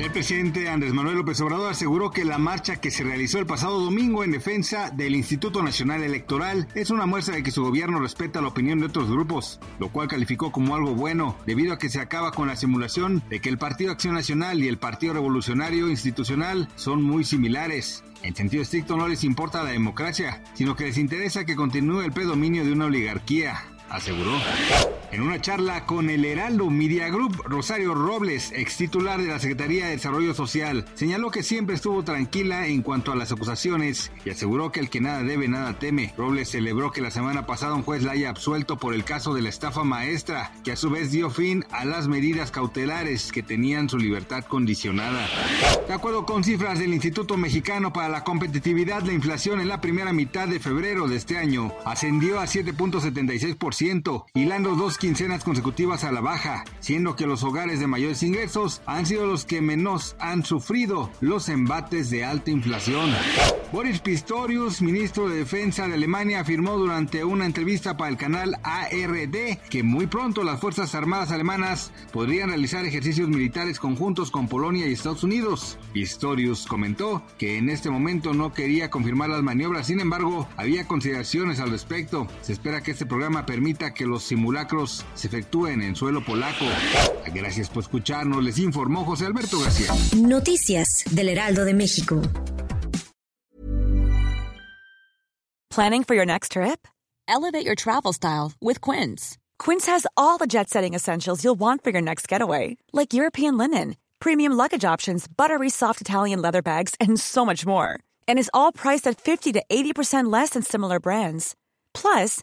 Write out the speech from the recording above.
El presidente Andrés Manuel López Obrador aseguró que la marcha que se realizó el pasado domingo en defensa del Instituto Nacional Electoral es una muestra de que su gobierno respeta la opinión de otros grupos, lo cual calificó como algo bueno, debido a que se acaba con la simulación de que el Partido Acción Nacional y el Partido Revolucionario Institucional son muy similares. En sentido estricto no les importa la democracia, sino que les interesa que continúe el predominio de una oligarquía aseguró. En una charla con el Heraldo Media Group, Rosario Robles, ex titular de la Secretaría de Desarrollo Social, señaló que siempre estuvo tranquila en cuanto a las acusaciones y aseguró que el que nada debe, nada teme. Robles celebró que la semana pasada un juez la haya absuelto por el caso de la estafa maestra, que a su vez dio fin a las medidas cautelares que tenían su libertad condicionada. De acuerdo con cifras del Instituto Mexicano para la Competitividad, la inflación en la primera mitad de febrero de este año ascendió a 7.76%, hilando dos quincenas consecutivas a la baja, siendo que los hogares de mayores ingresos han sido los que menos han sufrido los embates de alta inflación. Boris Pistorius, ministro de Defensa de Alemania, afirmó durante una entrevista para el canal ARD que muy pronto las Fuerzas Armadas alemanas podrían realizar ejercicios militares conjuntos con Polonia y Estados Unidos. Pistorius comentó que en este momento no quería confirmar las maniobras, sin embargo, había consideraciones al respecto. Se espera que este programa permita que los simulacros se efectúen en suelo polaco. Gracias por escucharnos, les informó José Alberto García. Noticias del Heraldo de México. Planning for your next trip? Elevate your travel style with Quince. Quince has all the jet setting essentials you'll want for your next getaway, like European linen, premium luggage options, buttery soft Italian leather bags, and so much more. And is all priced at 50 to 80% less than similar brands. Plus,